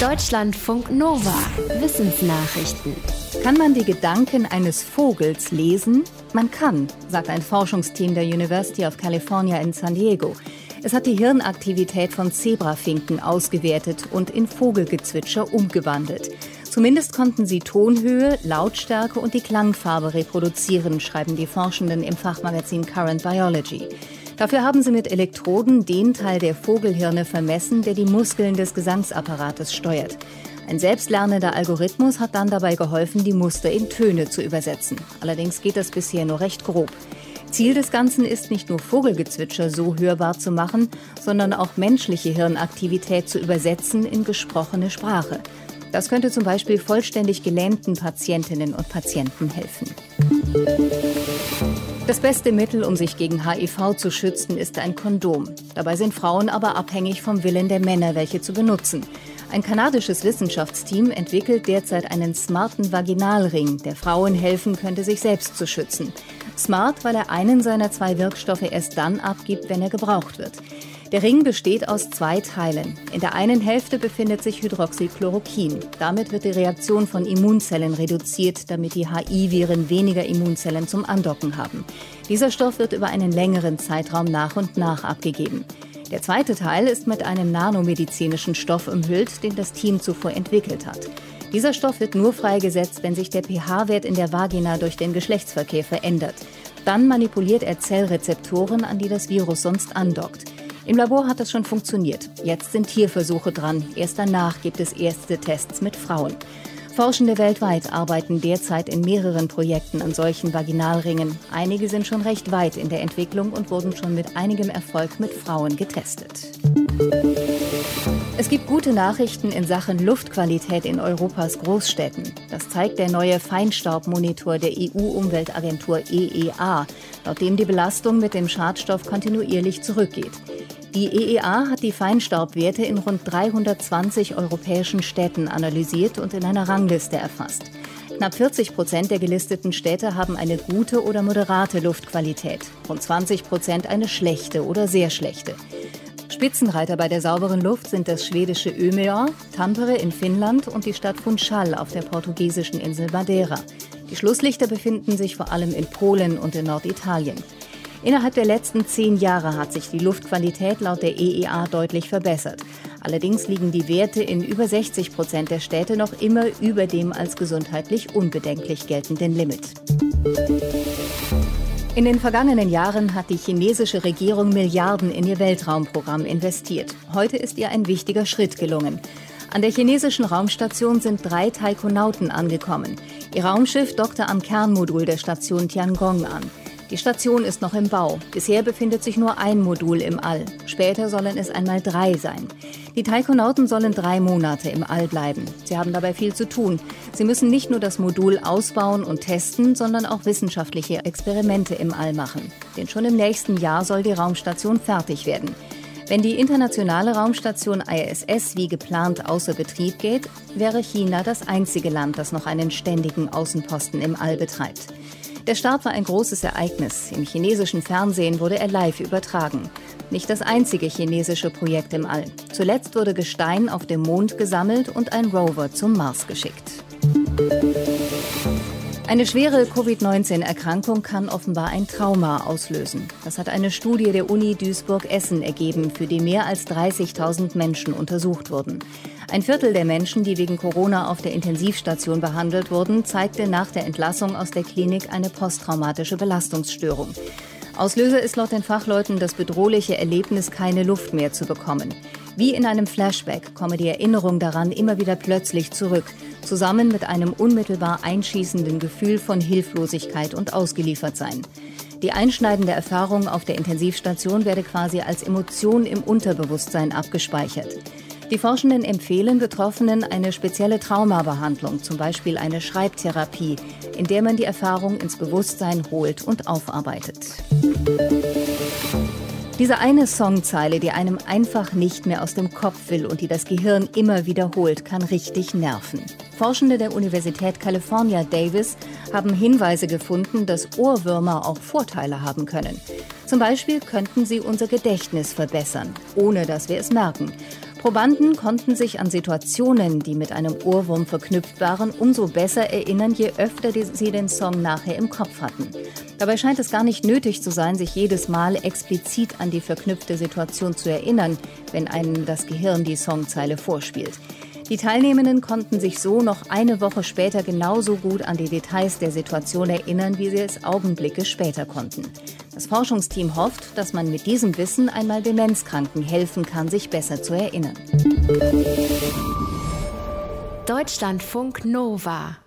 Deutschlandfunk Nova. Wissensnachrichten. Kann man die Gedanken eines Vogels lesen? Man kann, sagt ein Forschungsteam der University of California in San Diego. Es hat die Hirnaktivität von Zebrafinken ausgewertet und in Vogelgezwitscher umgewandelt. Zumindest konnten sie Tonhöhe, Lautstärke und die Klangfarbe reproduzieren, schreiben die Forschenden im Fachmagazin Current Biology. Dafür haben sie mit Elektroden den Teil der Vogelhirne vermessen, der die Muskeln des Gesangsapparates steuert. Ein selbstlernender Algorithmus hat dann dabei geholfen, die Muster in Töne zu übersetzen. Allerdings geht das bisher nur recht grob. Ziel des Ganzen ist nicht nur Vogelgezwitscher so hörbar zu machen, sondern auch menschliche Hirnaktivität zu übersetzen in gesprochene Sprache. Das könnte zum Beispiel vollständig gelähmten Patientinnen und Patienten helfen. Das beste Mittel, um sich gegen HIV zu schützen, ist ein Kondom. Dabei sind Frauen aber abhängig vom Willen der Männer, welche zu benutzen. Ein kanadisches Wissenschaftsteam entwickelt derzeit einen smarten Vaginalring, der Frauen helfen könnte, sich selbst zu schützen. Smart, weil er einen seiner zwei Wirkstoffe erst dann abgibt, wenn er gebraucht wird. Der Ring besteht aus zwei Teilen. In der einen Hälfte befindet sich Hydroxychloroquin. Damit wird die Reaktion von Immunzellen reduziert, damit die HI-Viren weniger Immunzellen zum Andocken haben. Dieser Stoff wird über einen längeren Zeitraum nach und nach abgegeben. Der zweite Teil ist mit einem nanomedizinischen Stoff umhüllt, den das Team zuvor entwickelt hat. Dieser Stoff wird nur freigesetzt, wenn sich der pH-Wert in der Vagina durch den Geschlechtsverkehr verändert. Dann manipuliert er Zellrezeptoren, an die das Virus sonst andockt. Im Labor hat das schon funktioniert. Jetzt sind Tierversuche dran. Erst danach gibt es erste Tests mit Frauen. Forschende weltweit arbeiten derzeit in mehreren Projekten an solchen Vaginalringen. Einige sind schon recht weit in der Entwicklung und wurden schon mit einigem Erfolg mit Frauen getestet. Es gibt gute Nachrichten in Sachen Luftqualität in Europas Großstädten. Das zeigt der neue Feinstaubmonitor der EU-Umweltagentur EEA, laut dem die Belastung mit dem Schadstoff kontinuierlich zurückgeht. Die EEA hat die Feinstaubwerte in rund 320 europäischen Städten analysiert und in einer Rangliste erfasst. Knapp 40 Prozent der gelisteten Städte haben eine gute oder moderate Luftqualität, rund 20 Prozent eine schlechte oder sehr schlechte. Spitzenreiter bei der sauberen Luft sind das schwedische Umeå, Tampere in Finnland und die Stadt Funchal auf der portugiesischen Insel Madeira. Die Schlusslichter befinden sich vor allem in Polen und in Norditalien. Innerhalb der letzten zehn Jahre hat sich die Luftqualität laut der EEA deutlich verbessert. Allerdings liegen die Werte in über 60 Prozent der Städte noch immer über dem als gesundheitlich unbedenklich geltenden Limit. In den vergangenen Jahren hat die chinesische Regierung Milliarden in ihr Weltraumprogramm investiert. Heute ist ihr ein wichtiger Schritt gelungen. An der chinesischen Raumstation sind drei Taikonauten angekommen. Ihr Raumschiff dockte am Kernmodul der Station Tiangong an. Die Station ist noch im Bau. Bisher befindet sich nur ein Modul im All. Später sollen es einmal drei sein. Die Taikonauten sollen drei Monate im All bleiben. Sie haben dabei viel zu tun. Sie müssen nicht nur das Modul ausbauen und testen, sondern auch wissenschaftliche Experimente im All machen. Denn schon im nächsten Jahr soll die Raumstation fertig werden. Wenn die internationale Raumstation ISS wie geplant außer Betrieb geht, wäre China das einzige Land, das noch einen ständigen Außenposten im All betreibt. Der Start war ein großes Ereignis. Im chinesischen Fernsehen wurde er live übertragen. Nicht das einzige chinesische Projekt im All. Zuletzt wurde Gestein auf dem Mond gesammelt und ein Rover zum Mars geschickt. Eine schwere Covid-19-Erkrankung kann offenbar ein Trauma auslösen. Das hat eine Studie der Uni Duisburg-Essen ergeben, für die mehr als 30.000 Menschen untersucht wurden. Ein Viertel der Menschen, die wegen Corona auf der Intensivstation behandelt wurden, zeigte nach der Entlassung aus der Klinik eine posttraumatische Belastungsstörung. Auslöser ist laut den Fachleuten das bedrohliche Erlebnis, keine Luft mehr zu bekommen. Wie in einem Flashback komme die Erinnerung daran immer wieder plötzlich zurück, zusammen mit einem unmittelbar einschießenden Gefühl von Hilflosigkeit und Ausgeliefertsein. Die einschneidende Erfahrung auf der Intensivstation werde quasi als Emotion im Unterbewusstsein abgespeichert. Die Forschenden empfehlen Betroffenen eine spezielle Traumabehandlung, zum Beispiel eine Schreibtherapie, in der man die Erfahrung ins Bewusstsein holt und aufarbeitet. Diese eine Songzeile, die einem einfach nicht mehr aus dem Kopf will und die das Gehirn immer wiederholt, kann richtig nerven. Forschende der Universität California Davis haben Hinweise gefunden, dass Ohrwürmer auch Vorteile haben können. Zum Beispiel könnten sie unser Gedächtnis verbessern, ohne dass wir es merken. Probanden konnten sich an Situationen, die mit einem Ohrwurm verknüpft waren, umso besser erinnern, je öfter sie den Song nachher im Kopf hatten. Dabei scheint es gar nicht nötig zu sein, sich jedes Mal explizit an die verknüpfte Situation zu erinnern, wenn einem das Gehirn die Songzeile vorspielt. Die Teilnehmenden konnten sich so noch eine Woche später genauso gut an die Details der Situation erinnern, wie sie es Augenblicke später konnten. Das Forschungsteam hofft, dass man mit diesem Wissen einmal Demenzkranken helfen kann, sich besser zu erinnern. Deutschlandfunk Nova